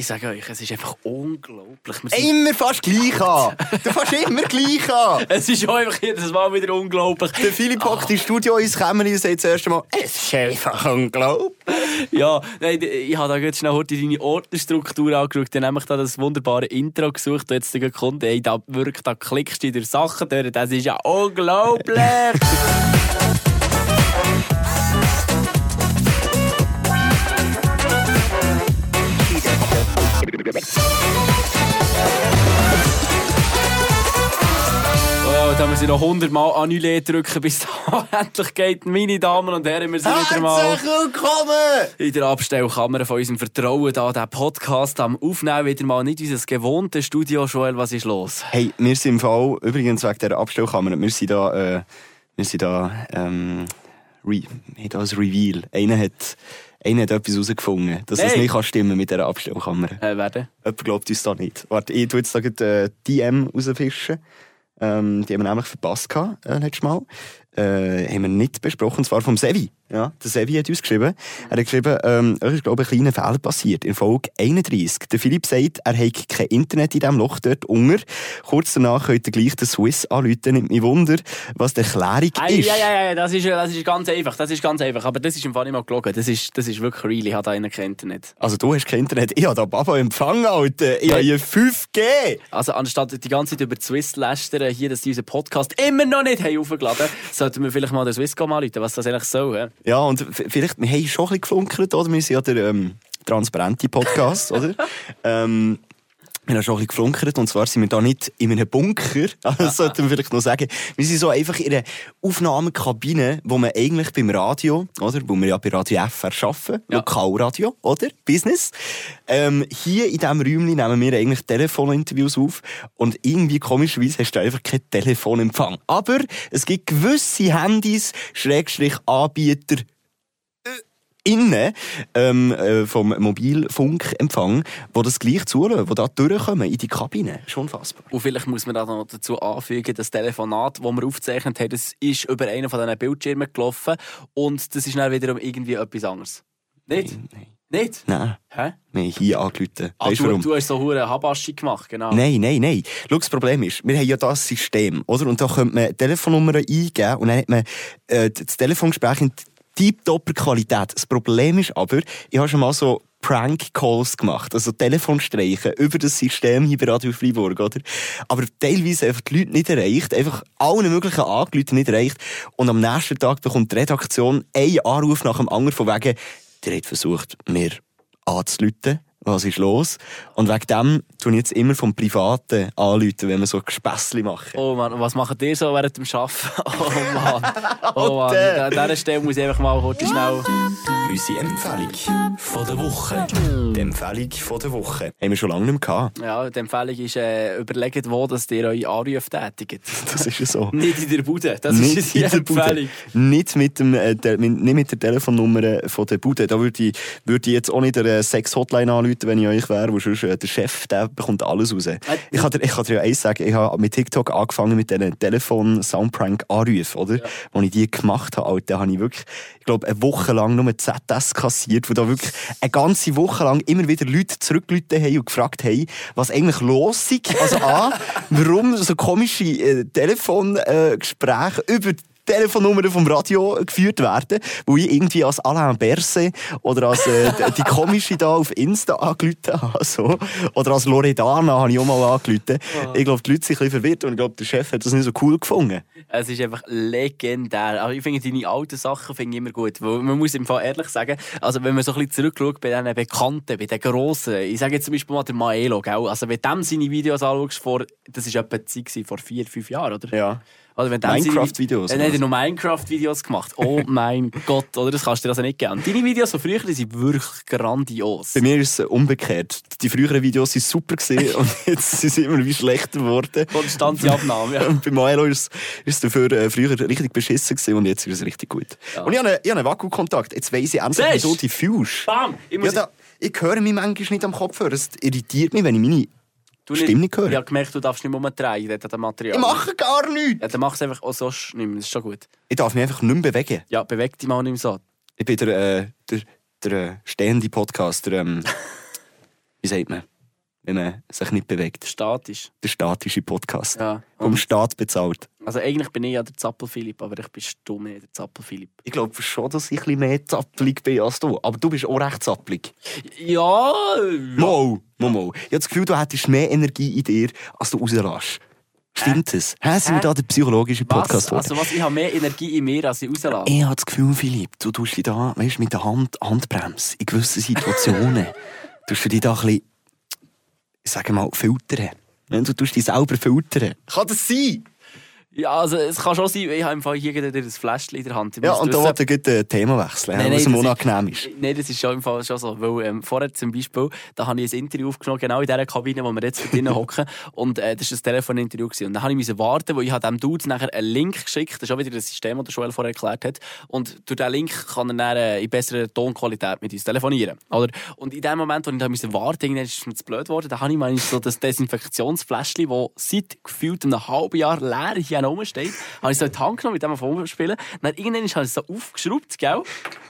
Ich sage euch, es ist einfach unglaublich. Immer fast gleich an. Du fährst immer gleich an. Es ist auch einfach jedes Mal wieder unglaublich. Der Philipp hockt ins Studio ins Kämmerchen und sagt das erste Mal, es ist einfach unglaublich. Ja, nein, ich habe da ganz schnell heute deine Ordnerstruktur angeschaut, dann nämlich da das wunderbare Intro gesucht, und jetzt der Kunde, ey, da wirklich, da klickst du durch Sachen durch, das ist ja unglaublich! Müssen wir noch 100 Mal Annulé drücken, bis da endlich geht. Meine Damen und Herren, wir sind wieder mal willkommen! in der Abstellkammer von unserem Vertrauen da, den Podcast am Aufnehmen. Wieder mal nicht unser gewohntes Studio. Joel, was ist los? Hey, wir sind im Fall, übrigens wegen dieser Abstellkammer, wir sind da, äh, wir sind da, ähm, re, da ein Reveal. Einer hat, einer hat etwas herausgefunden, dass es Hey. nicht kann stimmen mit dieser Abstellkammer. Äh, werden? Jemand glaubt uns da nicht. Warte, ich tue jetzt da gerade, äh, DM rausfischen. Ähm, die haben wir nämlich verpasst gehabt, äh, letztes Mal. Äh, haben wir nicht besprochen, und zwar vom Sevi. Ja, der Sevi hat uns geschrieben. Er hat geschrieben, ähm, euch ist, glaube ich, ein kleiner Fehler passiert. In Folge 31. Der Philipp sagt, er hat kein Internet in diesem Loch dort unter. Kurz danach könnt ihr gleich den Swiss anrufen. Nimmt mich Wunder, was die Erklärung Ei, ist. ja, ja, ja, das ist, das ist ganz einfach. Das ist ganz einfach. Aber das ist im Fall nicht mal gelogen. Das ist, das ist wirklich real. Ich habe da einen kein Internet. Also du hast kein Internet. Ich habe da Baba empfangen, Alter. Ich habe hier 5G. Also, anstatt die ganze Zeit über die Swiss lästern, hier, dass die unseren Podcast immer noch nicht haben aufgeladen sollten wir vielleicht mal den Swisscom anrufen, was das eigentlich soll. hä? Ja, und vielleicht, wir haben schon ein bisschen geflunkert, oder? Wir sind ja der ähm, transparente Podcast, oder? Ähm, wir haben schon ein bisschen geflunkert, und zwar sind wir da nicht in einem Bunker, also das sollten wir vielleicht noch sagen. Wir sind so einfach in einer Aufnahmekabine, wo man eigentlich beim Radio, oder? Wo wir ja bei Radio FR arbeiten, Ja. Lokalradio, oder? Business. Ähm, hier in diesem Räumchen nehmen wir eigentlich Telefoninterviews auf und irgendwie komischerweise hast du einfach keinen Telefonempfang. Aber es gibt gewisse Handys, Schrägstrich Anbieter, innen ähm, äh, vom Mobilfunkempfang, wo das gleich zulassen, wo da durchkommen in die Kabine. Schon unfassbar. Und vielleicht muss man da noch dazu anfügen, das Telefonat, das wir aufgezeichnet haben, das ist über einen von diesen Bildschirmen gelaufen und das ist dann wiederum irgendwie etwas anderes. Nicht? Nein. Nicht? Nein, Hä? haben hier angerufen. Ah, Weißt du du, warum? du hast so hure Habaschi gemacht, genau. Nein, nein, nein. Schau, das Problem ist, wir haben ja das System, oder? Und da könnte man Telefonnummern eingeben und dann hat man äh, das Telefongespräch in tiptopper Qualität. Das Problem ist aber, ich habe schon mal so Prank-Calls gemacht, also Telefonstreichen über das System hier bei Radio Freiburg, oder? Aber teilweise einfach die Leute nicht erreicht, einfach allen möglichen Angerufen nicht erreicht und am nächsten Tag bekommt die Redaktion einen Anruf nach dem anderen von wegen, der hat versucht, mir anzurufen. Was ist los? Und wegen dem tun jetzt immer vom Privaten anrufen, wenn wir so Gespässli machen. Oh Mann, was macht ihr so während dem Arbeiten? Oh Mann. Oh Mann. An dieser Stelle muss ich einfach mal kurz schnell... Unsere Empfehlung von der Woche. Die Empfehlung von der Woche. Haben wir schon lange nicht mehr gehabt. Ja, die Empfehlung ist, äh, überlegt, wo dass ihr eure Anrufe tätigt. Das ist ja so. Nicht in der Bude. Das nicht ist die. Empfehlung. Nicht mit, dem, äh, der, mit- nicht mit der Telefonnummer äh, von der Bude. Da würde ich, würde ich jetzt auch nicht der Sex-Hotline anrufen, wenn ich euch wäre, wo sonst äh, der Chef, der bekommt alles raus. Ich kann dir, ich kann dir ja eins sagen, ich habe mit TikTok angefangen mit diesen Telefon-Soundprank-Anrufen, oder? Ja. Als ich die gemacht habe, Alter, habe ich wirklich, ich glaube, eine Woche lang nur ZS kassiert, wo da wirklich eine ganze Woche lang immer wieder Leute zurückgerufen haben und gefragt haben, was eigentlich los ist. Also A, warum so komische äh, Telefongespräche äh, über die Telefonnummern vom Radio geführt werden, wo ich irgendwie als Alain Berset oder als äh, die- komische da auf Insta angerufen habe. So. Oder als Loredana habe ich auch mal angerufen. Ich glaube, die Leute sind ein bisschen verwirrt und ich glaube, der Chef hat das nicht so cool gefunden. Es ist einfach legendär. Aber ich finde deine alten Sachen finde ich immer gut. Weil man muss im Fall ehrlich sagen, also wenn man so ein bisschen zurückschaut bei diesen Bekannten, bei den Grossen, ich sage jetzt zum Beispiel mal den Maelo, gell? also wenn du dem seine Videos anschaust, vor, das war etwa die Zeit vor vier, fünf Jahren, oder? Ja. Oder wenn dem seine- Minecraft-Videos, Dann er oder? noch Minecraft-Videos gemacht. Oh mein Gott, oder? Das kannst du dir also nicht geben. Deine Videos von früher die sind wirklich grandios. Bei mir ist es umgekehrt. Die früheren Videos waren super gewesen und jetzt sind sie immer wie schlechter geworden. Konstante Abnahme, ja. Und bei Milo ist es dafür äh, früher richtig beschissen gewesen und jetzt ist es richtig gut. Ja. Und ich habe einen, ich habe einen Vakuumkontakt. Jetzt weiss ich endlich, wie Siehst du? du die fühlst. Bam! Ich Ja, muss da, ich höre mich manchmal nicht am Kopfhörer. Es irritiert mich, wenn ich meine du Stimme nicht höre. Ich habe gemerkt, du darfst nicht mehr umdrehen, dort an Material. Ich mache gar nichts. Ja, dann mach es einfach auch so nicht mehr. Das ist schon gut. Ich darf mich einfach nicht mehr bewegen. Ja, beweg dich mal nicht mehr so. Ich bin der, äh, der, der äh, stehende Podcast. Der, ähm, wie sagt man, wenn man sich nicht bewegt. Statisch. Der statische Podcast. Ja. Vom Staat bezahlt. Also eigentlich bin ich ja der Zappel-Philipp, aber ich bin nicht der Zappel-Philipp. Ich glaube schon, dass ich ein mehr zappelig bin als du. Aber du bist auch recht zappelig. Ja, Mo, mo, mo. Ich habe das Gefühl, du hättest mehr Energie in dir, als du rauslässt. Stimmt es? Hä? Sind wir Hä? da der psychologische was? Podcast geworden? Also was, ich habe mehr Energie in mir, als ich rauslasse. Ich habe das Gefühl, Philipp, du tust dich da, weißt, mit der Hand, Handbremse in gewissen Situationen, tust du dich da ein bisschen, ich sage mal, filtern. Du tust dich selber filtern. Kann das sein? Ja, also es kann schon sein, ich habe im Fall hier gerade ein Fläschchen in der Hand. Ja, und da wollte ich ein Thema wechseln, Nein, was nein, ihm das unangenehm ist. Nein, das ist schon im Fall schon so. Weil, ähm, vorher zum Beispiel, da habe ich ein Interview aufgenommen, genau in dieser Kabine, wo wir jetzt drinnen hocken. Und äh, das war ein Telefoninterview. Gewesen. Und dann habe ich warten, weil ich habe dem Dude nachher einen Link geschickt. Das ist auch wieder das System, das der Joel vorher erklärt hat. Und durch diesen Link kann er dann äh, in besserer Tonqualität mit uns telefonieren. Oder? Und in dem Moment, wo ich da musste warten ist es mir zu blöd geworden, da habe ich mal so das Desinfektionsfläschchen, das seit gefühlt einem halben Jahr leer hier rumsteht, habe ich so in die Hand genommen, mit dem Phone spielen. Dann irgendwann habe ich es so aufgeschraubt, gell?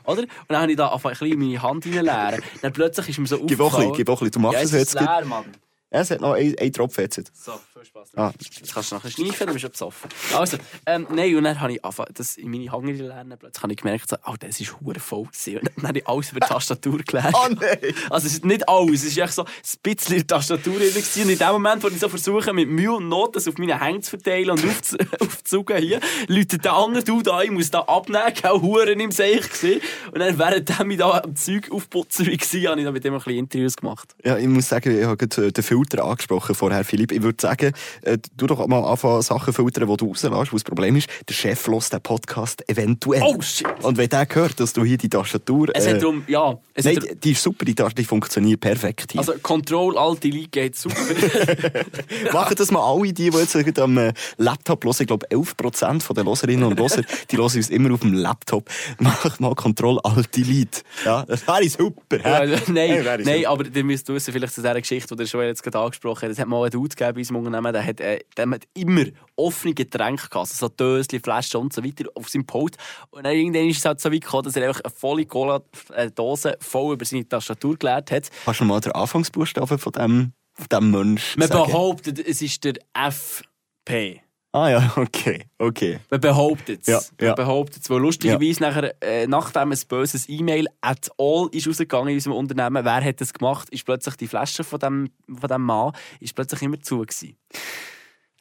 Oder? Und dann habe ich da einfach ein bisschen meine Hand reinleeren. Dann plötzlich ist mir so Gib auch ein bisschen, aufgefallen... gib auch ein bisschen. Du machst ja, es jetzt leer, Mann. Ja, es hat noch einen, einen Tropfen jetzt. So, viel Spaß. Ah. Jetzt kannst du nachher schneiden, dann bist du besoffen. Also, ähm, nein, und dann habe ich angefangen, das in meine Hand lernen. Plötzlich habe ich gemerkt, so, oh, das war hure voll. gewesen. Und dann habe ich alles über die Tastatur gelernt. Oh nein! Also es ist nicht alles, es ist echt so ein bisschen in der Tastatur drin gewesen. Und in dem Moment, wo ich so versuche, mit Mühe und Not das auf meine Hände zu verteilen und aufzu aufzuzugen hier, läutet der andere Dude an, ich muss da abnehmen, auch Huren im Seich gesehen. Und dann, während ich da am Zeug aufputzen war, habe ich da mit dem ein bisschen Interviews gemacht. Ja, ich muss sagen, ich habe äh, den Filter angesprochen vorher, Philipp. Ich würde sagen, äh, du doch mal anfangen, Sachen filtern, die du rauslässt. Wo das Problem ist, der Chef lässt den Podcast eventuell. Oh, shit. Und wenn der hört, dass du hier die Tastatur... Es äh, hat darum, ja, es Nein, die, die ist super, die Tastatur die funktioniert perfekt hier. also Control Alt Delete geht super. Machen das mal alle, die, die jetzt am äh, Laptop hören. Ich glaube, 11% der Loserinnen und Loser, die hören uns immer auf dem Laptop. Mach mal Control Alt Delete. Ja, das wäre super. Ja, nein, Hey, nein super. aber ihr müsst wissen, vielleicht zu dieser Geschichte, die der Joel jetzt gerade angesprochen hat, es hat mal einen Dude gegeben bei Unternehmen, der hat, äh, der hat immer offene Getränke gehabt, also so Döschen, Flaschen und so weiter auf seinem Pult. Und dann irgendwann ist es halt so weit gekommen, dass er einfach eine volle Cola-Dose voll über seine Tastatur geleert hat. Kannst du mal den Anfangsbuchstaben von dem, von dem Mensch Man sagen? behauptet, es ist der FP. Ah ja, okay, okay. Man behauptet es. Ja, ja. Man behauptet es. Weil lustigerweise nachher, äh, nachdem ein böses E-Mail at all ist rausgegangen in unserem Unternehmen, wer hat das gemacht, ist plötzlich die Flasche von dem, von dem Mann ist plötzlich immer zu gewesen.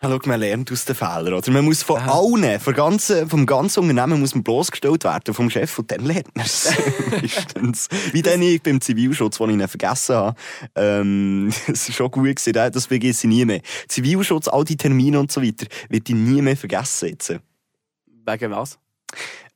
Ja, schau, man lernt aus den Fehlern, oder? Man muss von Aha. allen, vom ganzen, vom ganzen Unternehmen muss man bloßgestellt werden, vom Chef, und dann lernt man es. Meistens. Wie dann ich beim Zivilschutz, den ich ihn vergessen habe. Ähm, das war schon gut, gewesen, das- das vergesse ich nie mehr. Zivilschutz, all die Termine und so weiter, wird ich nie mehr vergessen jetzt. Wegen was?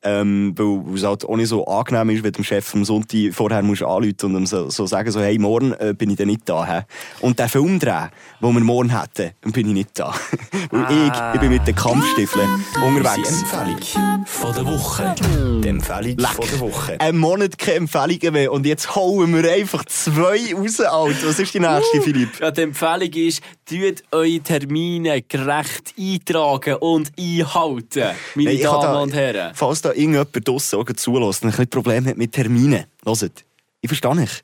Ähm, weil es halt auch nicht so angenehm ist, wenn du dem Chef am Sonntag vorher musst anrufen und ihm so, so sagen, so, hey, morgen äh, bin ich dann nicht da. Hä? Und den Film drehen, den wir morgen hätten, bin ich nicht da. weil Ah. ich, ich bin mit den Kampfstiefeln unterwegs. Empfehlung von der Woche. Die Empfehlung von der Woche. Ein Monat keine Empfehlungen mehr und jetzt hauen wir einfach zwei raus, Alter. Was ist die nächste, Philipp? Ja, die Empfehlung ist, tut eure Termine gerecht eintragen und einhalten, meine Hey, Damen da- und Herren. Falls da irgendjemand draussen auch zulässt und ein bisschen Probleme hat mit Terminen, hört, ich verstehe nicht.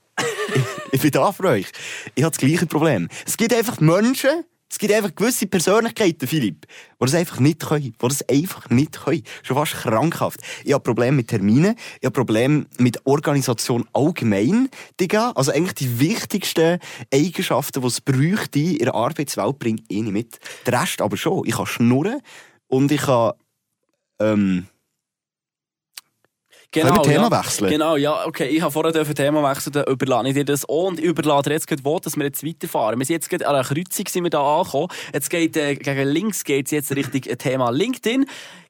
ich, ich bin da für euch. Ich habe das gleiche Problem. Es gibt einfach Menschen, es gibt einfach gewisse Persönlichkeiten, Philipp, die das einfach nicht können. Die das einfach nicht können. Schon fast krankhaft. Ich habe Probleme mit Terminen, ich habe Probleme mit Organisation allgemein, Digga. Also eigentlich die wichtigsten Eigenschaften, die es bräuchte in der Arbeitswelt, bringe ich nicht mit. Der Rest aber schon. Ich kann schnurren und ich kann... Ähm, Können wir Thema ja. wechseln? Genau, ja, okay. Ich habe vorher dürfen Thema wechseln, dann überlasse ich dir das auch und ich überlade jetzt gerade wo, dass wir jetzt weiterfahren. Wir sind jetzt gerade an einer Kreuzung sind wir da angekommen. Jetzt geht, äh, gegen links geht es jetzt Richtung Thema LinkedIn.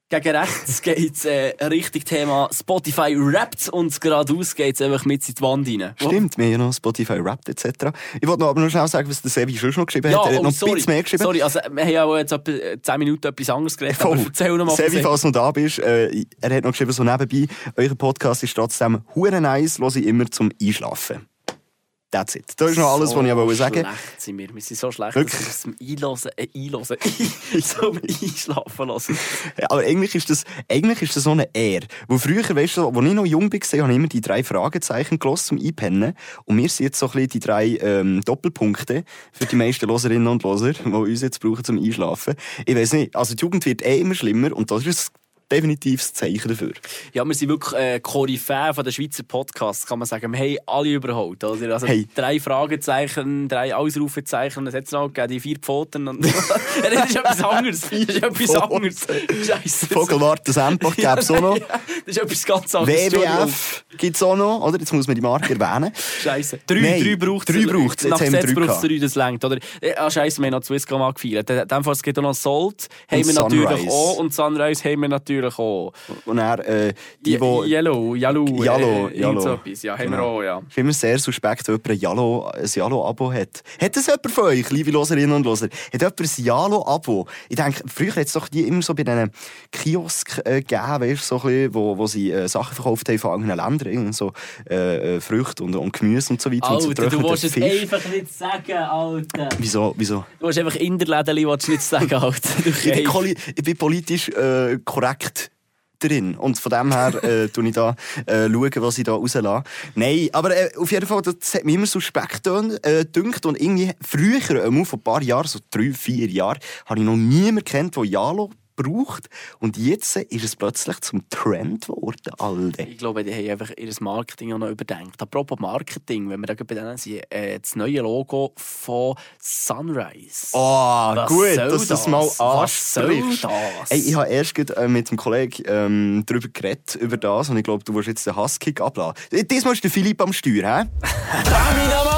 Gegen rechts geht es äh, Richtung Thema Spotify Raps und geradeaus geht es einfach mit in die Wand rein. Stimmt, wir haben ja noch Spotify Wrapped etc. Ich wollte noch, aber noch schnell sagen, was der Sevi schon noch geschrieben Ja, hat. Er hat oh, noch sorry. ein bisschen mehr geschrieben. Sorry, also wir haben ja auch jetzt etwa äh, 10 Minuten etwas anderes geredet, aber Voll. erzähl noch mal. Sevi. falls du noch da bist, äh, er hat noch geschrieben, so nebenbei, euer Podcast ist trotzdem hure nice, höre ich immer zum Einschlafen. That's it. Das ist noch alles, was ich wollte sagen schlecht sind wir. Wir sind so schlecht, Wirklich? dass wir zum Einlösen, äh, Einlösen, zum Einschlafen lassen. Ja, Aber eigentlich ist das, eigentlich ist das so eine Ehre. Wo früher, weißt du, als ich noch jung war, habe ich immer die drei Fragezeichen gelassen zum Einpennen. Und wir sind jetzt so ein bisschen die drei ähm, Doppelpunkte für die meisten Loserinnen und Loser, die uns jetzt brauchen zum Einschlafen. Ich weiß nicht, also die Jugend wird eh immer schlimmer und das ist definitives Zeichen dafür. Ja, wir sind wirklich äh, Koryphäe von der Schweizer Podcasts, kann man sagen. Wir haben alle überholt. Oder? Also Hey. drei Fragezeichen, drei Ausrufezeichen, es hat noch gegeben, die vier Pfoten. Und das ist etwas anderes. Das ist etwas anderes. Scheiße. Vogelwart, das Empach gäbe es auch noch. Das ist etwas ganz anderes. WWF gibt es auch noch, oder? Jetzt muss man die Marke erwähnen. Scheiße. Drei, Nein, drei braucht drei braucht's. Jetzt Nach Gesetz braucht es drei, das längt. Oder? Ah, Scheiße, wir haben noch Swisscom mal gefeiert. In dem Fall es gibt auch noch Salt, haben wir natürlich auch. Und Sunrise haben wir natürlich auch. Und er, äh, die, wo Yellow, Yellow. Yellow, äh, Yellow. so etwas. Ja, haben wir Genau. auch, ja. ist immer sehr suspekt, wenn jemand ein Jalo-Abo hat. Hat das jemand von euch, liebe Loserinnen und Loser? Hat jemand ein Jalo-Abo? Ich denke, früher hat es doch die immer so bei diesen Kiosk äh, gegeben, weißt, so ein bisschen, wo, wo sie äh, Sachen verkauft haben von anderen Ländern, so äh, äh, Früchte und, und Gemüse und so weiter. und so Alter, du willst es einfach nicht sagen, Alter. Wieso? Wieso? Du hast einfach Inderläden, willst du nicht sagen, Alter. Ich bin, ich bin politisch äh, korrekt drin. Und von dem her äh, tue ich da äh, schauen, was ich da rauslasse. Nein, aber äh, auf jeden Fall, das hat mich immer suspekt. Äh, gedünkt. und irgendwie früher, äh, vor ein paar Jahren, so drei, vier Jahren, habe ich noch niemanden kennt, der Jalo braucht. Und jetzt ist es plötzlich zum Trend geworden, Alter. Ich glaube, die haben einfach ihr Marketing auch noch überdenkt. Apropos Marketing, wenn wir da bei denen sind, äh, das neue Logo von Sunrise. Oh, Was gut, dass du das mal Was ansprichst. das? Ey, ich habe erst gerade, äh, mit dem Kollegen ähm, darüber geredet, über das, und ich glaube, du willst jetzt den Hasskick abladen. Diesmal ist der Philipp am Steuer, hä?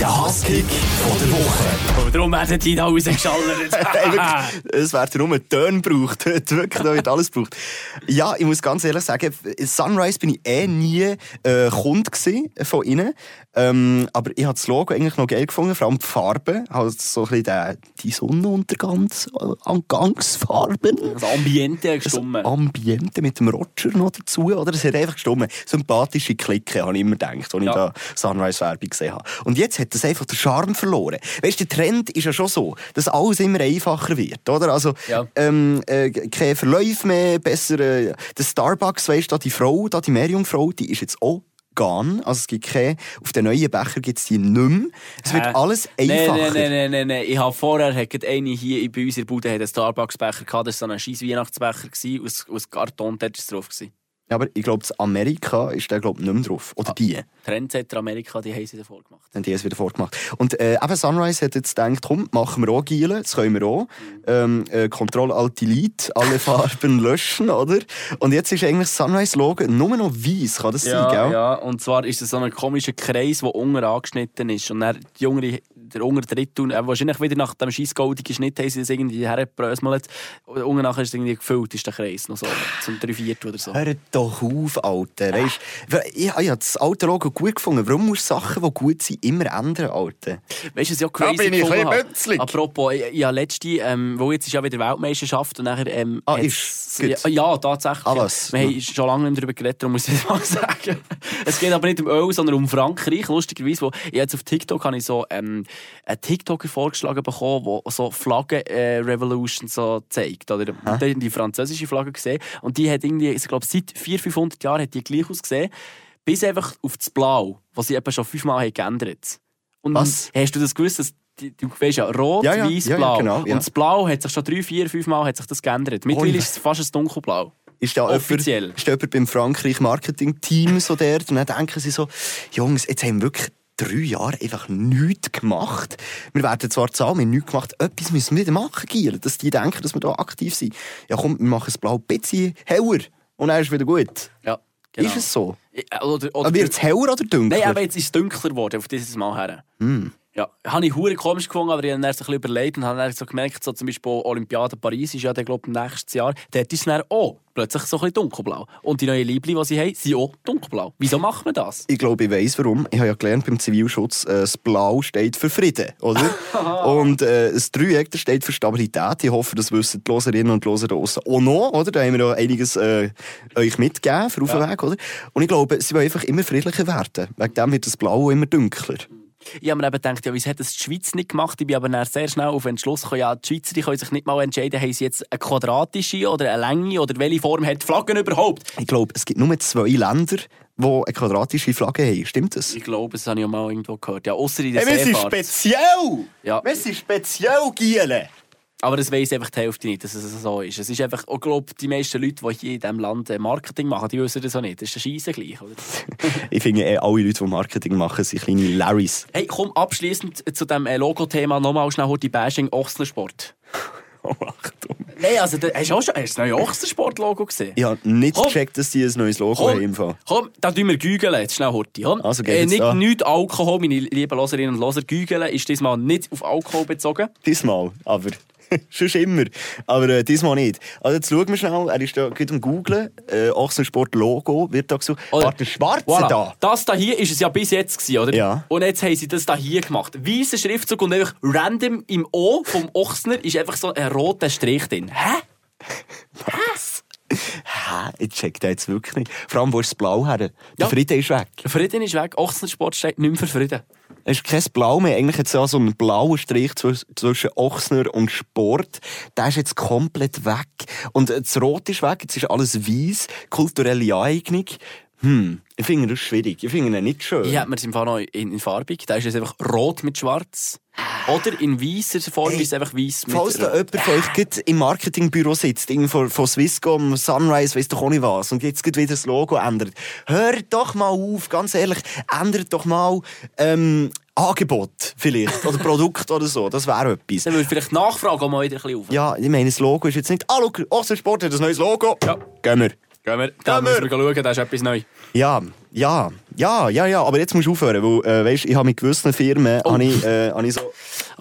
Der Hasskick von der Woche. Und darum werden die da rausgeschallert. Es wird nur einen Ton gebraucht. Wirklich, da wird alles gebraucht. Ja, ich muss ganz ehrlich sagen, Sunrise bin ich eh nie äh, Kunde von ihnen. Ähm, aber ich habe das Logo eigentlich noch geil gefunden, vor allem die Farben. Halt so ein bisschen der, die Sonnenuntergangsfarben. Das Ambiente hat Das gestummen. Ambiente mit dem Roger noch dazu, oder? Es hat einfach gestummen. Sympathische Clique, habe ich immer gedacht, als ich Ja. da Sunrise-Werbung gesehen habe. Und jetzt hat das einfach den Charme verloren. Weißt du, der Trend ist ja schon so, dass alles immer einfacher wird, oder? Also, Ja. ähm, äh, keine Verläufe mehr, besser, äh, der Starbucks, weißt du, die Frau, da die Meerjungfrau, die ist jetzt auch gone. Also es gibt keine, auf den neuen Becher gibt es die nicht mehr. Es wird alles einfacher. nein, nein, nein, nein, nein. Ich habe vorher hat eine hier bei uns in der Bude einen Starbucks-Becher gehabt. Das war so ein scheiß Weihnachtsbecher gewesen, aus, aus Karton. Ist es drauf. Gewesen. Ja, aber ich glaube, Amerika ist der glaub, nicht mehr drauf. Oder die. Trendsetter Amerika, die haben sie davor gemacht. haben die es wieder vorgemacht. Und äh, eben Sunrise hat jetzt gedacht, komm, machen wir auch Gielen, das können wir auch. Ähm, äh, Control Alt Delete, alle Farben löschen, oder? Und jetzt ist eigentlich Sunrise-Logo nur noch weiß, kann das sein, gell? ja. Und zwar ist es so ein komischer Kreis, der unten angeschnitten ist. Und dann die jüngere, der untere Drittel, äh, wahrscheinlich wieder nach dem scheiß goldigen Schnitt haben sie das irgendwie hergebröselt. Und unten nachher ist es irgendwie gefüllt, ist der Kreis noch so. Zum drei Viertel oder so. Hört doch auf, Alter. Weisst, ich, ich habe das alte Logo gut gefunden. Warum musst du Sachen, die gut sind, immer ändern, Alter? Weißt du, was ich auch crazy bin ich ein bisschen. Apropos, ich, ich habe letzte, ähm, wo jetzt ist ja wieder Weltmeisterschaft und nachher, ähm, Ah, ist? ja, ja, tatsächlich. Ah, was? Wir haben schon lange nicht darüber geredet, darum muss ich es mal sagen. es geht aber nicht um Öl, sondern um Frankreich. Lustigerweise, wo ich jetzt auf TikTok habe ich so ähm, einen TikToker vorgeschlagen bekommen, der so Flaggen-Revolution so zeigt. Oder und dann die französische Flagge gesehen. Und die hat irgendwie, ich glaube, seit 400, 500 Jahren hat die gleich ausgesehen. Bis einfach auf das Blau, was sie eben schon fünfmal haben geändert Und Was? hast du das gewusst, dass Du weißt ja, rot, Ja, ja, weiß, ja, blau. genau, ja. Und das Blau hat sich schon drei, vier, fünf Mal hat sich das geändert. Mittlerweile Ui. ist es fast ein dunkelblau. Ist da Offiziell. Jemand, ist da jemand beim Frankreich-Marketing-Team so dort? Und dann denken sie so, Jungs, jetzt haben wir wirklich drei Jahre einfach nichts gemacht. Wir werden zwar zahlen, wir haben nichts gemacht. Etwas müssen wir wieder machen, Giel, dass die denken, dass wir da aktiv sind. Ja komm, wir machen das Blau ein bisschen heller. Und dann ist es wieder gut. Ja, genau. Ist es so? Oder, oder wird es heller oder dunkler? Nein, aber jetzt ist es dunkler geworden auf dieses Mal her. Hm. Ja, habe ich hure komisch gefunden, aber ich habe so ein bisschen überlegt und habe dann so gemerkt, so zum Beispiel Olympiade Paris ist ja dann, glaube ich, nächstes Jahr, dort ist es dann auch plötzlich so ein bisschen dunkelblau. Und die neuen Liebli, die sie haben, sind auch dunkelblau. Wieso macht man das? Ich glaube, ich weiss warum. Ich habe ja gelernt beim Zivilschutz, äh, das Blau steht für Frieden, oder? und äh, das Dreieck steht für Stabilität. Ich hoffe, das wissen die Loserinnen und Loser draussen auch noch, oder? Da haben wir ja einiges äh, euch mitgegeben für auf den Weg, oder? Und ich glaube, sie wollen einfach immer friedlicher werden. Wegen dem wird das Blau immer dunkler. Ich habe mir eben gedacht, ja, wieso hat das die Schweiz nicht gemacht? Ich bin aber dann sehr schnell auf den Entschluss gekommen, ja, die Schweizer die können sich nicht mal entscheiden, haben sie jetzt eine quadratische oder eine Länge oder welche Form hat die Flaggen überhaupt? Ich glaube, es gibt nur zwei Länder, die eine quadratische Flagge haben. Stimmt das? Ich glaube, das habe ich auch mal irgendwo gehört. Ja, außer in der Hey, wir sind speziell! Ja. Wir sind speziell, Giele! Aber das weiss einfach die Hälfte nicht, dass es so ist. Es ist einfach, ich glaube, die meisten Leute, die hier in diesem Land äh, Marketing machen, die wissen das auch nicht. Das ist ein Scheisse gleich, oder? Ich finde, eh, alle Leute, die Marketing machen, sind kleine Larrys. Hey, komm, abschließend zu diesem äh, Logo-Thema nochmal schnell heute Bashing Ochsensport. Oh, Achtung. Nein, also, da, hast du auch schon hast du das neue Ochsensport-Logo gesehen? Ich habe nicht Komm. gecheckt, dass die ein neues Logo haben. Im Fall. komm, da tun wir gügeln jetzt schnell heute. Komm. Also, geht äh, nicht, da. nicht Alkohol, meine lieben Loserinnen und Loser. Gügeln ist diesmal nicht auf Alkohol bezogen. Diesmal, aber. Sonst immer. Aber äh, diesmal nicht. Also jetzt schauen wir schnell. Er ist da gerade am Googlen. Äh, Ochsensport-Logo wird da gesucht. Oder- Warte, der Schwarze Voilà. da. Das da hier ist es ja bis jetzt gewesen, oder? Ja. Und jetzt haben sie das da hier gemacht. Weißer Schriftzug und einfach random im O vom Ochsner ist einfach so ein roter Strich drin. Hä? Was? Hä? Ich check den jetzt wirklich nicht. Vor allem, wo ist das Blau her? Der Ja. Frieden ist weg. Frieden ist weg. Ochsner Sport steht nicht mehr für Frieden. Es ist kein Blau mehr. Eigentlich hat es ja so einen blauen Strich zwisch- zwischen Ochsner und Sport. Der ist jetzt komplett weg. Und äh, das Rot ist weg. Jetzt ist alles weiß. Kulturelle Aneignung. Hm, ich finde das schwierig. Ich finde ihn nicht schön. Hier hat man es im Fall noch in, in farbig. Da ist es einfach rot mit schwarz. Oder in weißer Form Hey, ist es einfach weiß mit Falls da jemand von euch gerade im Marketingbüro sitzt, von, von Swisscom, Sunrise, weiss doch auch nicht was, und jetzt wieder das Logo ändert, hört doch mal auf, ganz ehrlich, ändert doch mal ähm, Angebot vielleicht, oder Produkt oder so, das wäre etwas. Dann würde vielleicht Nachfrage auch mal wieder ein bisschen auf. Ja, ich meine, das Logo ist jetzt nicht, ah, schau, Ochsensport hat ein neues Logo. Ja. Gehen wir. Gehen wir. Gehen wir. schauen, da ist etwas neu. Ja, ja, ja, ja, ja, aber jetzt musst du aufhören, weil, äh, weißt, ich habe mit gewissen Firmen, Oh. habe ich, äh, habe ich so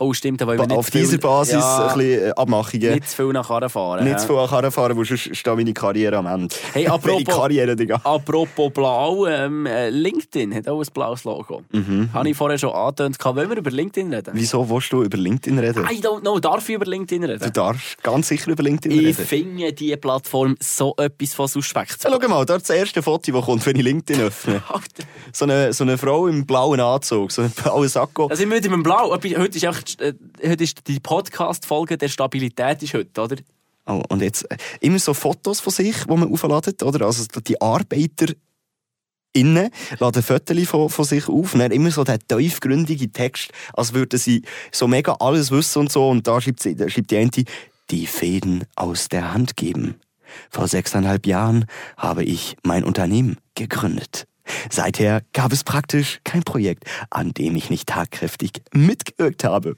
Oh, stimmt, wir nicht auf dieser Basis ja, ein bisschen äh, Abmachungen. nicht zu viel nach Karren fahren. Nicht zu viel an Karren fahren, weil sonst steht meine Karriere am Ende. Hey, apropos- Karriere, Digga. Apropos blau, ähm, äh, LinkedIn hat auch ein blaues Logo. Mhm. Habe ich vorher schon angetönt. Wollen wir über LinkedIn reden? Wieso willst du über LinkedIn reden? I don't know. Darf ich über LinkedIn Du reden? darfst ganz sicher über LinkedIn Ich reden. finde diese Plattform so etwas von suspekt. Ja, schau mal, ist das erste Foto, das kommt, wenn ich LinkedIn öffne. So eine, so eine Frau im blauen Anzug, so einen blauen Sakko. Also ich würde mit dem Blau. Heute ist, einfach, äh, heute ist die Podcast-Folge der Stabilität ist heute, oder? Oh, und jetzt äh, immer so Fotos von sich, die man aufladet, oder? Also die Arbeiter innen laden Fotos von, von sich auf und dann immer so der tiefgründige Text, als würden sie so mega alles wissen und so. Und da schreibt, sie, da schreibt die eine, die Fäden aus der Hand geben. Vor sechseinhalb Jahren habe ich mein Unternehmen gegründet. Seither gab es praktisch kein Projekt, an dem ich nicht tatkräftig mitgewirkt habe.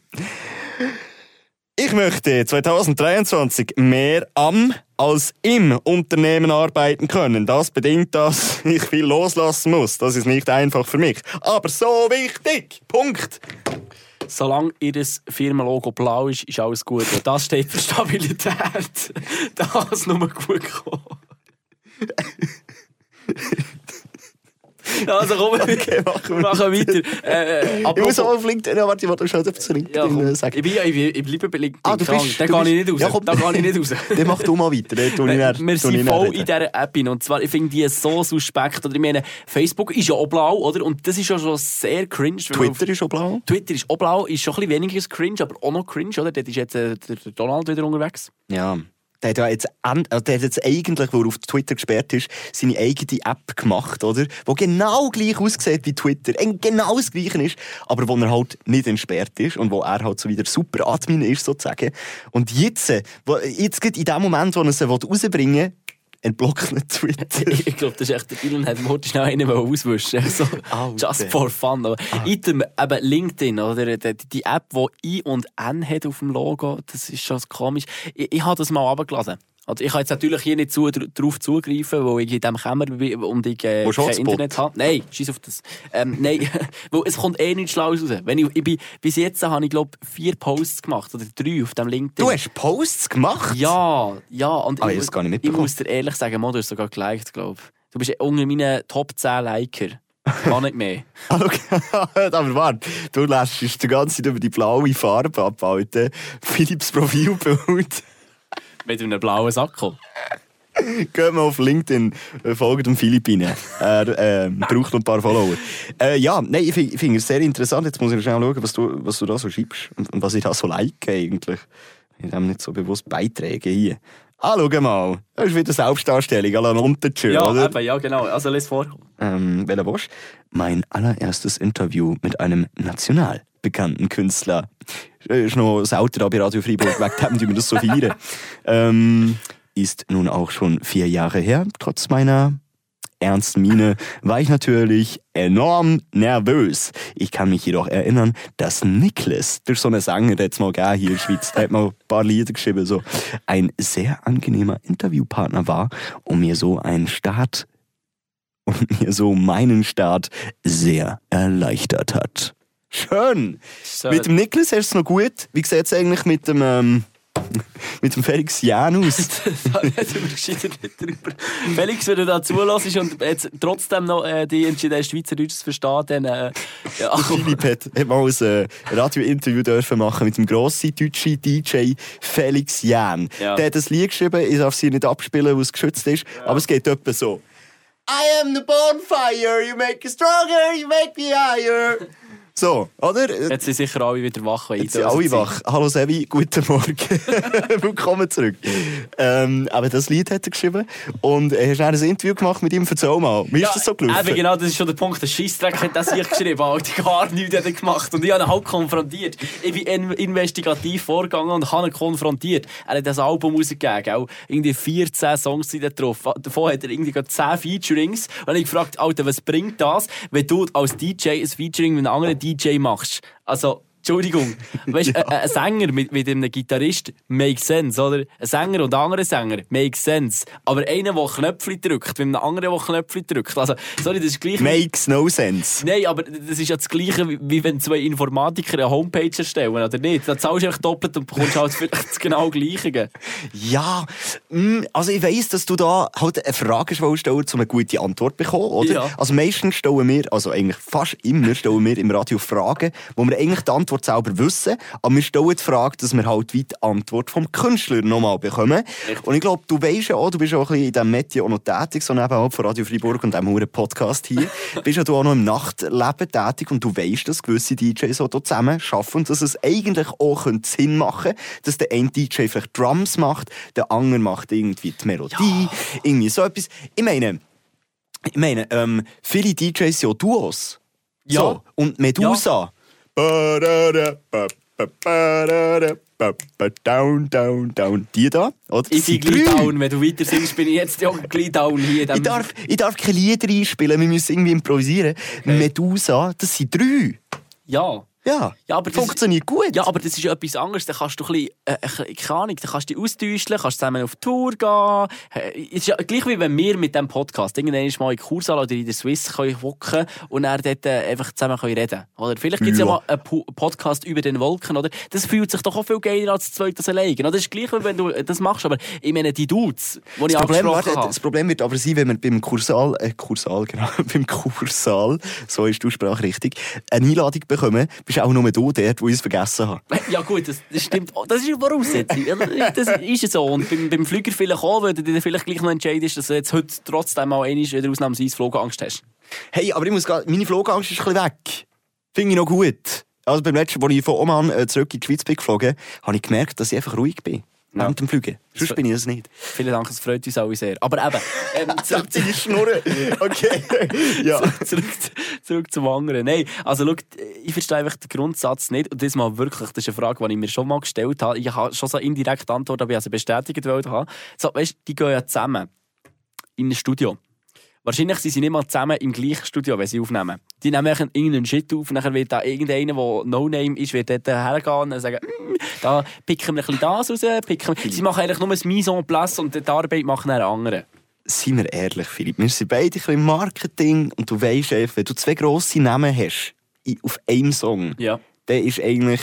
Ich möchte 2023 mehr am als im Unternehmen arbeiten können. Das bedingt, dass ich viel loslassen muss. Das ist nicht einfach für mich. Aber so wichtig. Punkt. Solange ihr Firmenlogo blau ist, ist alles gut. Und das steht für Stabilität. Das ist nur gut gekommen. Also komm, Okay, machen wir machen weiter. Äh, Ich apropos- muss auch auf LinkedIn. Ja, warte, ich wollte schon etwas zu ja, LinkedIn komm. äh, sagen. ich, bin, ich, bin, ich bleibe bei LinkedIn. Ah, du bist- Da gehe ich nicht raus. Ja, komm. da gehe ich nicht raus. Dann mach du mal weiter. Dann ich Nein, dann- wir ich sind voll in dieser App. Und zwar, ich finde die so suspekt. Oder ich meine, Facebook ist ja auch blau, oder? Und das ist ja schon sehr cringe. man auf- Twitter ist schon blau. Twitter ist auch blau, ist schon ein bisschen weniger cringe, aber auch noch cringe, oder? Dort ist jetzt äh, der Donald wieder unterwegs. Ja. Der hat, ja jetzt, also der hat jetzt eigentlich, wo er auf Twitter gesperrt ist, seine eigene App gemacht, oder? Die genau gleich aussieht wie Twitter. Genau das Gleiche ist, aber wo er halt nicht entsperrt ist und wo er halt so wieder super Admin ist, sozusagen. Und jetzt, wo, jetzt gerade in dem Moment, wo er sie rausbringen will, entblockt er Twitter. ich glaube, das ist echt der Elon hat wollte schnell einen auswischen. So, Alter. just for fun. Aber Item, eben LinkedIn, oder? Die, die App, die I und N hat auf dem Logo, das ist schon komisch. Ich, ich habe das mal runtergeladen. Also ich kann jetzt natürlich hier nicht zu, darauf zugreifen, weil ich in diesem Kämmer bin und ich äh, Wo kein Hotspot? Internet habe. Nein, scheiß auf das. Ähm, nein, weil es kommt eh nichts Schlaues raus. Wenn ich, ich bin, bis jetzt habe ich, glaube vier Posts gemacht, oder drei auf dem LinkedIn. Du hast Posts gemacht? Ja, ja. Und Ah, ich, hab's gar nicht ich muss dir ehrlich sagen, Mo, du hast sogar geliked, glaube ich. Du bist unter meinen Top 10 Liker. Gar nicht mehr. Ah. Aber warte, du lässt die ganze Zeit über die blaue Farbe ab, Alter. Philips Profilbild. Mit einem blauen Sakko. Geht mal auf LinkedIn, äh, folgt dem Philippinen. Er äh, braucht noch ein paar Follower. Äh, ja, nein, ich finde find es sehr interessant. Jetzt muss ich schnell schauen, was du, was du da so schreibst und, und was ich da so like eigentlich. Ich habe nicht so bewusst Beiträge hier. Ah, schau mal. Das ist wieder Selbstdarstellung, à la Untertür, Ja, oder? eben, ja, genau. Also, lass vor. Ähm, welcher Bosch? Mein allererstes Interview mit einem national bekannten Künstler. Das ist noch das Auto da bei Radio Freiburg, dem tun wir das so feiern. Ähm, ist nun auch schon vier Jahre her. Trotz meiner ernsten Miene war ich natürlich enorm nervös. Ich kann mich jedoch erinnern, dass Niklas, durch so einen Sänger, der jetzt mal gegeben hier in der Schweiz, der hat mal ein paar Lieder geschrieben, so, ein sehr angenehmer Interviewpartner war und mir so einen Start und mir so meinen Start sehr erleichtert hat. Schön! So, Mit dem Niklas du es noch gut. Wie sieht es eigentlich mit dem, ähm, mit dem Felix Jan aus? da reden wir gescheiter nicht drüber. Felix, wenn du da zulässt und jetzt trotzdem noch äh, die entschieden Schweizerdeutsch zu verstehen, dann äh, ja, Philipp hat, hat mal ein äh, Radiointerview dürfen machen mit dem grossen deutschen DJ Felix Jan. Ja. Der hat ein Lied geschrieben, ich darf sie nicht abspielen, weil es geschützt ist, aber es geht etwa so. I am the bonfire, you make me stronger, you make me higher. So, oder? jetzt sind sicher alle wieder wach. Jetzt sind alle wach. Hallo Sevi, guten Morgen. Willkommen zurück. Ähm, aber das Lied hat er geschrieben und er hat dann ein Interview gemacht mit ihm. Erzähl mal, wie ist das so gelaufen? Eben genau, das ist schon der Punkt. Der Scheissdreck hat das ich geschrieben, Alter, gar nichts hat er gemacht. Und ich habe ihn halt konfrontiert. Ich bin in investigativ vorgegangen und habe ihn konfrontiert. Er hat das Album rausgegeben, gell? irgendwie 14 Songs sind da drauf. Davon hat er irgendwie gerade 10 Featurings. Und dann habe ich gefragt, Alter, was bringt das, wenn du als DJ ein Featuring mit einem anderen DJ machst? Also, Entschuldigung. Weißt du, ein, Sänger mit, mit einem Gitarrist makes sense, oder? Ein Sänger und ein anderer Sänger makes sense. Aber einer, der Knöpfe drückt, mit einem anderen, der Knöpfe drückt. Also, sorry, das ist gleich. Makes no sense. Nein, aber das ist ja das Gleiche, wie- wie wenn zwei Informatiker eine Homepage erstellen, oder nicht? Da zahlst du einfach doppelt und bekommst halt vielleicht das genau Gleiche. Ja, mm, also ich weiss, dass du da halt eine Frage stellst, um eine gute Antwort zu bekommen, oder? Ja. Also meistens stellen wir, also eigentlich fast immer stellen wir im Radio Fragen, wo wir eigentlich die Antwort selber wissen, aber wir stellen die Frage, dass wir halt wie die Antwort vom Künstler nochmal bekommen. Richtig. Und ich glaube, du weisst ja auch, du bist auch ein bisschen in diesem Metier auch noch tätig, so nebenhalb von Radio Freiburg und diesem huren Podcast hier. bist ja du auch noch im Nachtleben tätig und du weisst, dass gewisse DJs auch hier zusammen arbeiten und dass es eigentlich auch könnte Sinn machen dass der eine DJ vielleicht Drums macht, der andere macht irgendwie die Melodie, irgendwie so etwas. Ich meine, ich meine, ähm, viele DJs sind ja Duos. Ja. So, und Medusa. Ba-da-da, Down, down, down. Die da, oder? Ich bin gleich down. Wenn du weiter singst, bin ich jetzt auch gleich down hier. Ich darf, ich darf keine Lieder einspielen, wir müssen irgendwie improvisieren. Medusa, das sind drei. Ja. Ja, Ja, aber das- funktioniert gut. Ja, aber das ist ja etwas anderes. Da kannst du ein bisschen, äh, ein bisschen- Ahnung, da kannst du dich austauschen, kannst zusammen auf Tour gehen. Äh, ist ja gleich wie wenn wir mit diesem Podcast irgendwann mal in Kursaal oder in der Swiss können hocken und dann dort äh, einfach zusammen können reden Oder vielleicht gibt es ja. Ja. mal einen Po- Podcast über den Wolken, oder? Das fühlt sich doch auch viel geiler als zweites alleine. Oder? Das ist gleich, wie wenn du das machst. Aber ich meine, die Dudes, die ich Das Problem, angesprochen warte, habe. das Problem wird aber sein, wenn man beim Kursal, äh, Kursal, genau, beim Kursal, so ist die Aussprache richtig, eine Einladung bekommen, bist auch nur du der, der uns vergessen hat. Ja gut, das, das stimmt. Oh, Das ist eine Voraussetzung. Das ist so. Und beim, beim Flüger vielleicht auch, weil du dir vielleicht gleich noch entscheidest, dass du jetzt heute trotzdem mal einmal wieder ausnahmsweise Flugangst hast. Hey, aber ich muss gerade, meine Flugangst ist ein bisschen weg. Finde ich noch gut. Also beim letzten, als ich von Oman äh, zurück in die Schweiz bin geflogen, habe ich gemerkt, dass ich einfach ruhig bin. Während dem Fliegen. Sonst bin ich das nicht. Vielen Dank, das freut uns alle sehr. Aber eben, ähm, zurück, Seine Schnurren. Okay. ja. zurück, zurück zum anderen. Nein, also schau, ich verstehe einfach den Grundsatz nicht. Und das mal wirklich, das ist eine Frage, die ich mir schon mal gestellt habe. Ich habe schon so indirekt Antwort, aber ich habe sie bestätigt wollte. So, weißt, die gehen ja zusammen in ein Studio. Wahrscheinlich sind sie nicht mal zusammen im gleichen Studio, wenn sie aufnehmen. Die nehmen irgendeinen Shit auf, und dann wird da irgendeiner, der No-Name ist, wird dort hergehen und dann sagen, «Mm, da picken wir ein bisschen das raus, picken wir. Sie machen eigentlich nur ein Mise en place und die Arbeit machen dann andere. Seien wir ehrlich, Philipp. Wir sind beide ein im Marketing und du weisst einfach, wenn du zwei grosse Namen hast auf einem Song, Ja. dann ist eigentlich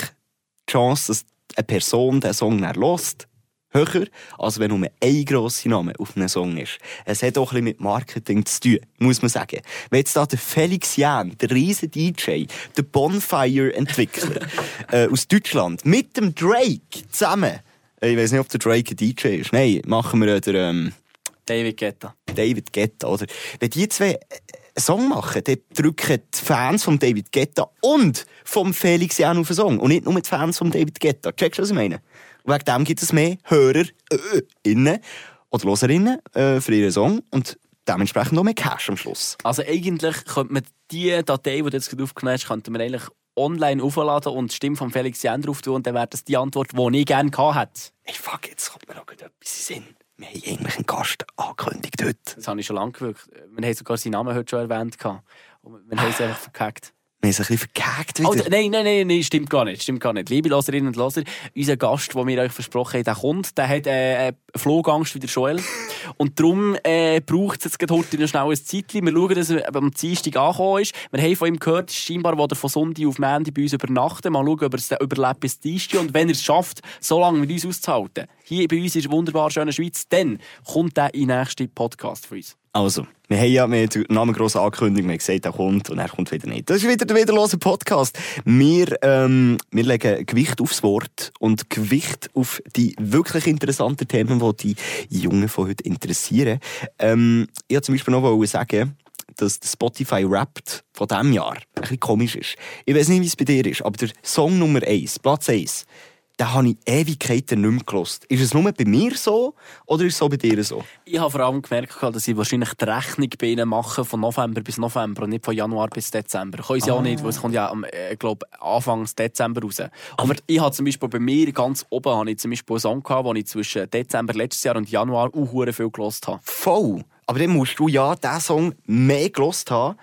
die Chance, dass eine Person den Song dann hört, höher, als wenn nur ein grosser Name auf einem Song ist. Es hat auch ein bisschen mit Marketing zu tun, muss man sagen. Wenn jetzt da der Felix Jähn, der riesen DJ, der Bonfire-Entwickler äh, aus Deutschland, mit dem Drake zusammen, ich weiß nicht, ob der Drake ein DJ ist, nein, machen wir den, ähm, David Guetta. David Guetta, oder? Wenn die zwei einen Song machen, dann drücken die Fans von David Guetta und vom Felix Jan auf den Song. Und nicht nur die Fans von David Guetta. Checkst du, was ich meine? Wegen dem gibt es mehr Hörer äh, innen oder Loserinnen äh, für ihren Song und dementsprechend noch mehr Cash am Schluss. Also eigentlich könnte man die Datei, die du jetzt gerade aufgenommen hast, könnte man eigentlich online aufladen und die Stimme von Felix Jan drauf tun und dann wäre das die Antwort, die ich gerne gehabt hätte. Hey, fuck, jetzt kommt mir noch etwas in Sinn. Wir haben eigentlich einen Gast angekündigt heute. Das habe ich schon lange gewirkt. Wir haben sogar seinen Namen heute schon erwähnt. Und wir haben es einfach verkackt. Wir haben es ein bisschen verkackt Oh, wieder. nein, nein, nein, nein, stimmt gar nicht. Stimmt gar nicht. Liebe Loserinnen und Loser, unser Gast, den wir euch versprochen haben, der kommt, der hat äh, Flugangst wie der Joel. Und darum äh, braucht es jetzt gerade heute noch schnell ein Zeitchen. Wir schauen, dass er am Dienstag angekommen ist. Wir haben von ihm gehört, scheinbar will er von Sonntag auf Montag bei uns übernachten. Mal schauen, ob er es überlebt bis Dienstag. Und wenn er es schafft, so lange mit uns auszuhalten, hier bei uns in der wunderbar schönen Schweiz, dann kommt er in den nächsten Podcast von uns. Also, wir haben ja wir haben den Namen gross angekündigt, wir haben gesagt, er kommt und er kommt wieder nicht. Das ist wieder der wiederlose Podcast. Wir, ähm, wir legen Gewicht aufs Wort und Gewicht auf die wirklich interessanten Themen, die die Jungen von heute interessieren. Ähm, ich wollte zum Beispiel noch sagen, dass der Spotify Wrapped von diesem Jahr ein bisschen komisch ist. Ich weiß nicht, wie es bei dir ist, aber der Song Nummer 1, Platz 1, den habe ich Ewigkeiten nicht mehr gehört. Ist es nur bei mir so oder ist es so bei dir so? Ich habe vor allem gemerkt, dass ich wahrscheinlich die Rechnung bei ihnen mache von November bis November und nicht von Januar bis Dezember. Können sie auch nicht, weil es kommt ja am, äh, glaub, Anfangs Dezember raus. Aber ich habe zum Beispiel bei mir ganz oben habe ich zum Beispiel einen Song gehabt, den ich zwischen Dezember letztes Jahr und Januar auch viel gelost habe. Voll. Aber dann musst du ja diesen Song mehr gelost haben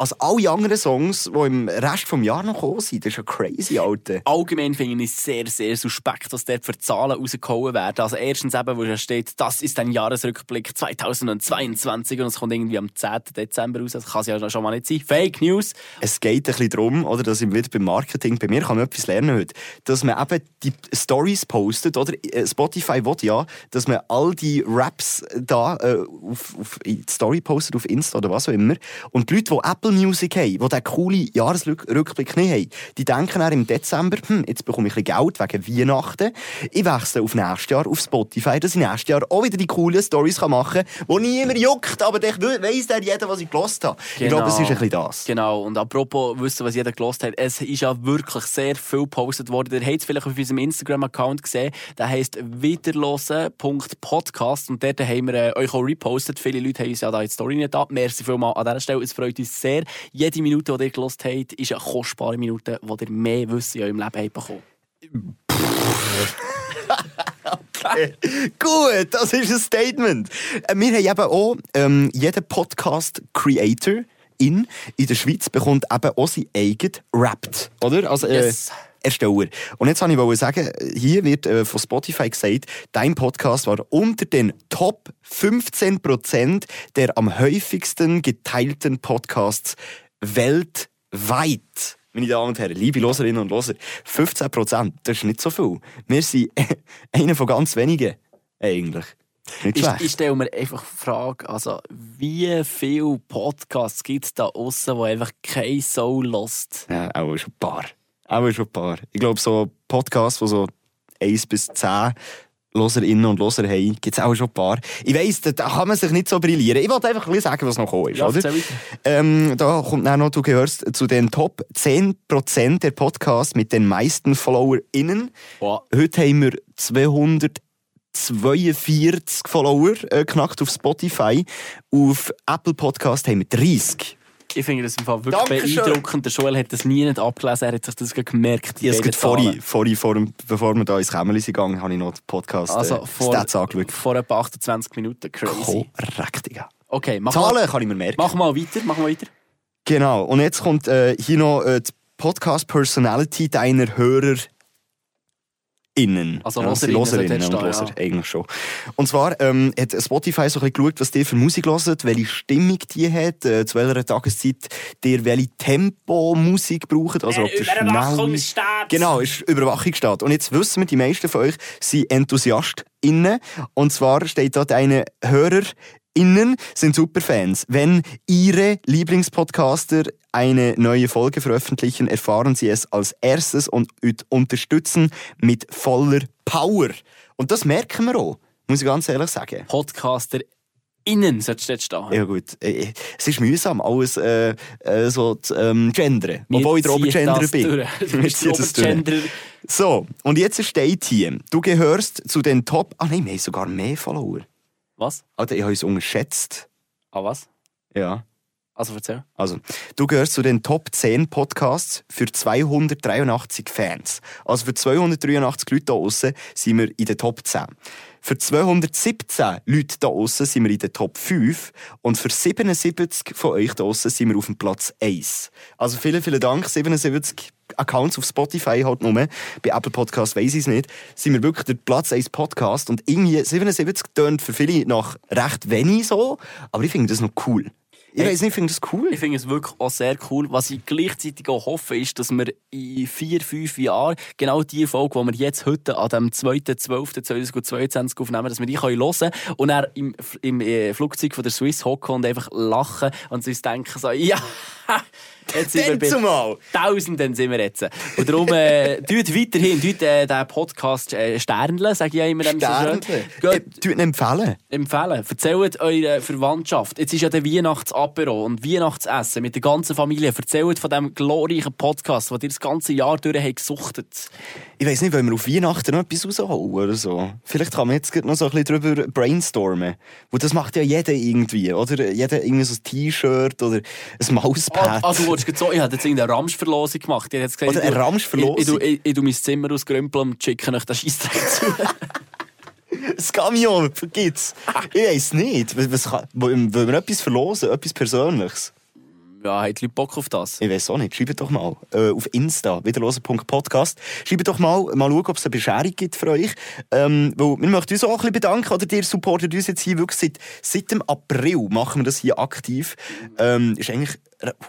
als alle anderen Songs, die im Rest des Jahres noch gekommen sind. Das ist ja crazy, Alter. Allgemein finde ich es sehr, sehr suspekt, was dort für Zahlen rausgehauen werden. Also erstens eben, wo da steht, das ist ein Jahresrückblick 2022 und es kommt irgendwie am 10. Dezember raus. Das kann es ja schon mal nicht sein. Fake News. Es geht ein bisschen darum, oder, dass ich wieder beim Marketing, bei mir kann man etwas lernen heute, dass man eben die Stories postet, oder? Äh, Spotify will ja, dass man all die Raps da äh, auf, auf die Story postet, auf Insta oder was auch immer. Und die Leute, die Apple Music haben, die diesen coolen Jahresrückblick nicht haben, die denken dann im Dezember, hm, jetzt bekomme ich ein Geld wegen Weihnachten. Ich wechsle auf nächstes Jahr auf Spotify, dass ich nächstes Jahr auch wieder die coolen Stories machen kann, die niemand juckt, aber ich weiss dann jeder, was ich gelost habe. Ich glaube, es ist ein bisschen das. Genau. Und apropos wissen, was jeder gelost hat, es ist ja wirklich sehr viel gepostet worden. Ihr habt es vielleicht auf unserem Instagram-Account gesehen. Der heisst wiederlosen.podcast und dort haben wir äh, euch auch repostet. Viele Leute haben uns ja da die Story nicht ab. Merci vielmals an dieser Stelle. Es freut uns sehr. Jede Minute, die ihr gelost habt, ist eine kostbare Minute, wo ihr mehr Wissen in eurem Leben habt bekommen. Gut, das ist ein Statement. Äh, Wir haben eben auch, ähm, jeder Podcast-Creator in, in der Schweiz bekommt eben auch sein eigenes Wrapped, oder? Also, äh, Yes. Ersteller. Und jetzt wollte ich sagen, hier wird äh, von Spotify gesagt, dein Podcast war unter den Top 15% der am häufigsten geteilten Podcasts weltweit. Meine Damen und Herren, liebe Loserinnen und Loser, 15%, das ist nicht so viel. Wir sind einer von ganz wenigen, eigentlich. Nicht Ich, schlecht. ich stelle mir einfach die Frage, also, wie viele Podcasts gibt es da außen, die einfach kein Soul lost? Ja, auch schon ein paar. Auch schon ein paar. Ich glaube, so Podcasts, die so 1 bis 10 Loserinnen und Loser haben, gibt es auch schon ein paar. Ich weiss, da, kann man sich nicht so brillieren. Ich wollte einfach ein bisschen sagen, was noch gekommen ist. Ja, oder? Ähm, da kommt dann noch, du gehörst zu den Top 10% der Podcasts mit den meisten FollowerInnen. Wow. Heute haben wir 242 Follower äh, knackt auf Spotify. Auf Apple Podcast haben wir 30. Ich finde das im Fall wirklich Dankeschön. beeindruckend. Der Joel hat das nie nicht abgelesen, er hat sich das gemerkt. Habe es gerade vorhin, vorhin vor, dem- bevor wir da ins Kämmerli sind gegangen, habe ich noch den Podcast Also äh, vor, Stats angeschaut. vor etwa 28 Minuten. Crazy. Korrekt, Digga. Okay, mach Zahlen mal, kann ich mir merken. mach mal weiter, mach mal weiter. Genau. Und jetzt kommt äh, hier noch äh, die Podcast-Personality deiner Hörer. Innen. Also ja, Loserinnen Loserinnen sollte und stehen, Loser, eigentlich schon. Und zwar ähm, hat Spotify so ein bisschen geschaut, was die für Musik hören, welche Stimmung die hat, äh, zu welcher Tageszeit die welche Tempo-Musik braucht. Also, ob der schnell- Genau, ist Überwachungsstaat. Und jetzt wissen wir, die meisten von euch sind EnthusiastInnen. Und zwar steht dort eine HörerInnen sind Superfans. Wenn ihre Lieblingspodcaster eine neue Folge veröffentlichen, erfahren sie es als erstes und üt- unterstützen mit voller Power. Und das merken wir auch, muss ich ganz ehrlich sagen. Podcaster innen solltest du stehen. Ja gut, Äh, es ist mühsam, alles äh, äh, so zu ähm, gendern. Wir Obwohl ich der Obergenderer bin. Wir ziehen das durch. So, und jetzt steht hier, du gehörst zu den Top... Ah nein, wir haben sogar mehr Follower. Was? Alter, ich habe uns unterschätzt. Ah, was? Ja. Also erzähl. Also, du gehörst zu den Top 10 Podcasts für 283 Fans. Also für 283 Leute da außen sind wir in den Top 10. Für 217 Leute da außen sind wir in den Top 5 und für 77 von euch da außen sind wir auf dem Platz 1. Also vielen, vielen Dank. 77 Accounts auf Spotify halt nur. Bei Apple Podcast weiß ich es nicht. Sind wir wirklich der Platz 1 Podcast und irgendwie 77 tönt für viele nach recht wenig so, aber ich finde das noch cool. Ich weiß nicht, ich finde das cool. Ich finde es wirklich auch sehr cool. Was ich gleichzeitig auch hoffe, ist, dass wir in vier, fünf Jahren genau die Folge, die wir jetzt heute an dem 2.12.2022 aufnehmen, dass wir die können hören und dann im, im äh, Flugzeug von der Swiss hocken und einfach lachen und uns denken so, ja, jetzt sind wir Dann bei zumal. Tausenden sind wir jetzt. Und darum, äh, tut weiterhin, tut äh, den Podcast äh, Sternle, sage ich ja immer. so. Sternle. Geht- Äh, tut ihn empfehlen. empfehlen. Erzählt eure Verwandtschaft. Jetzt ist ja der Weihnachtsapero und Weihnachtsessen mit der ganzen Familie. Erzählt von diesem glorreichen Podcast, den ihr das ganze Jahr durch habt gesuchtet. Ich weiß nicht, wollen wir auf Weihnachten noch etwas rausholen oder so? Vielleicht kann man jetzt noch so ein bisschen drüber brainstormen. Wo das macht ja jeder irgendwie, oder? Jeder irgendwie so ein T-Shirt oder ein Mauspad. Ah, ah, du wolltest so, ich habe jetzt irgendeine Ramschverlosung gemacht. Ich jetzt gesagt, Oder eine ich tu- Ramschverlosung? Ich, ich, ich, ich, ich tu mein Zimmer ausgerümpeln und schicke euch den Scheissdreck zu. Das Camion gibt's. Ich weiß nicht. Was, was kann, wollen wir etwas verlosen? Etwas Persönliches? Ja, habt die Leute Bock auf das? Ich weiß auch nicht. Schreibt doch mal äh, auf Insta, wiederlosen.podcast. Schreibt doch mal, mal schauen, ob es eine Bescherung gibt für euch. Ähm, weil wir möchten uns auch ein bisschen bedanken. Oder ihr supportet uns jetzt hier wirklich seit, seit dem April machen wir das hier aktiv. Ähm, ist eigentlich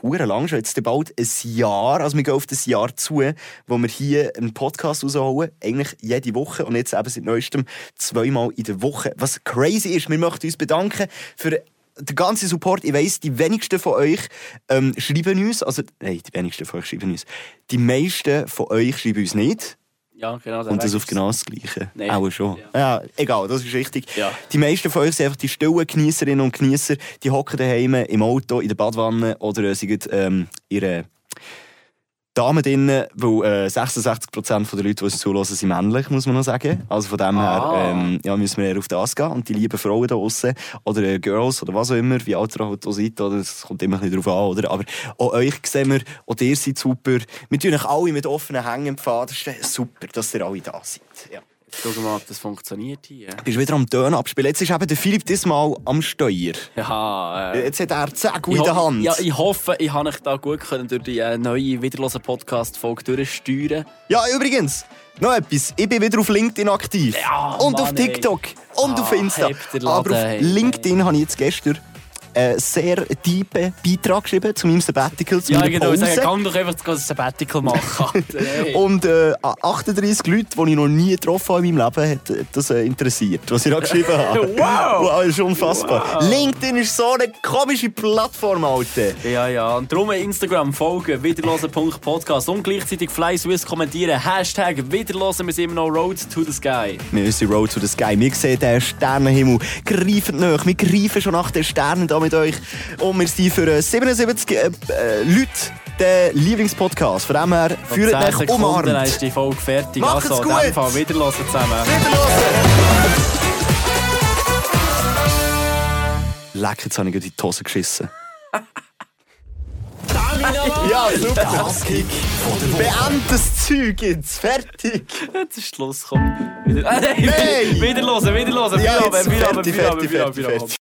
hure lang schon, jetzt bald ein Jahr. Also wir gehen auf das Jahr zu, wo wir hier einen Podcast rausholen. Eigentlich jede Woche und jetzt eben seit neuestem zweimal in der Woche. Was crazy ist, wir möchten uns bedanken für der ganze Support, ich weiss, die wenigsten von euch ähm, schreiben uns, also, nein, die wenigsten von euch schreiben uns. Die meisten von euch schreiben uns nicht. Ja, genau. Und das auf genau das Gleiche. Nein. Auch schon. Ja. egal, das ist richtig. Ja. Die meisten von euch sind einfach die stillen Genießerinnen und Genießer, die hocken daheim im Auto, in der Badwanne oder äh, sind ähm, ihre Damen drinnen, weil äh, 66% der Leute, die uns zuhören, sind männlich, muss man noch sagen. Also von dem Ah. her ähm, ja, müssen wir eher auf das gehen. Und die lieben Frauen da draussen, oder äh, Girls, oder was auch immer, wie alt ihr halt auch seid, oder, das kommt immer ein bisschen drauf an, oder? Aber auch euch sehen wir, auch ihr seid super. Wir tun euch alle mit offenen Hängen ist äh, super, dass ihr alle da seid. Ja. Schau mal, ob das funktioniert hier. Bist wieder am Tönen abspielen. Jetzt ist eben der Philipp diesmal am Steuer. Ja, äh, Jetzt hat er Zegel in der Hand. Ja, ich hoffe, ich habe euch da gut können durch die äh, neue wiederlosen Podcast-Folge durchsteuern. Ja, übrigens, noch etwas. Ich bin wieder auf LinkedIn aktiv. Ja, und Mann, auf TikTok. Und Ah, auf Insta. Aber auf hey. LinkedIn habe ich jetzt gestern einen sehr tiefen Beitrag geschrieben zu meinem Sabbatical, zu Ja, meiner ich würde sagen, Pause. kann doch einfach das Sabbatical machen. Und äh, 38 Leute, die ich noch nie getroffen habe in meinem Leben, hat äh, das äh, interessiert, was ich da geschrieben habe. Wow! wow! Ist unfassbar. LinkedIn ist so eine komische Plattform, Alter. Ja, ja. Und darum Instagram folgen, wiederlosen.podcast und gleichzeitig Fly Swiss kommentieren. Hashtag wiederlosen, wir sind immer noch Road to the Sky. Wir sind Road to the Sky. Wir sehen den Sternenhimmel. Greifen nach. Wir greifen schon nach den Sternen da mit euch. Und wir sind für äh, 77 äh, äh, Leute der Lieblingspodcast. Von dem her, führt 10 euch Sekunden, dann umarmt. ist die Folge fertig. Macht's also, in gut. dem Fall wiederlosen zusammen. Leck, jetzt habe ich in die Hose geschissen. Ja, super. Hasskick von der. Beend das Zeug jetzt. Fertig. Jetzt ist Schluss, komm. Wieder, äh, nein, Nein. Wiederlosen, wiederlosen. Ja, Feierabend, jetzt Feierabend, fertig, Feierabend, fertig,